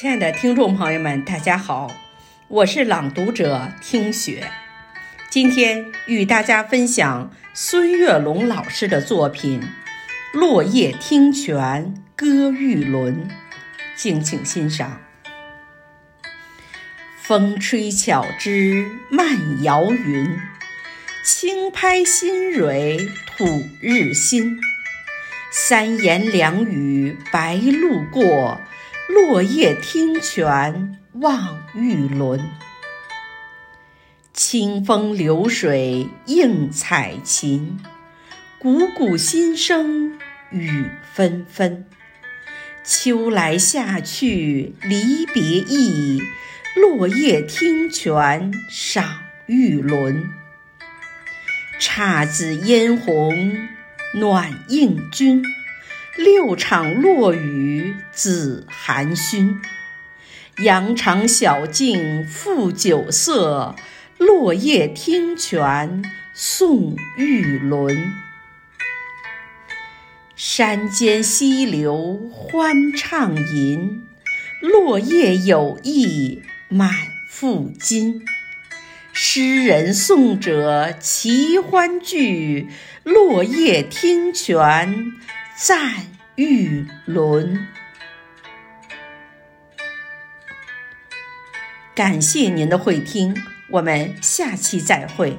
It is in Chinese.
亲爱的听众朋友们，大家好，我是朗读者听雪。今天与大家分享孙月龙老师的作品《落叶听泉歌玉轮》，敬请欣赏。风吹巧枝漫摇云，轻拍新蕊吐日新。三言两语白鹭过。落叶听泉望玉轮，清风流水映彩琴，汩汩心声雨纷纷。秋来夏去离别意，落叶听泉赏玉轮。姹紫嫣红暖映君。六场落雨紫含熏，羊肠小径复酒色，落叶听泉送玉轮。山间溪流欢畅吟，落叶有意满腹金。诗人送者齐欢聚，落叶听泉。赞玉轮，感谢您的会听，我们下期再会。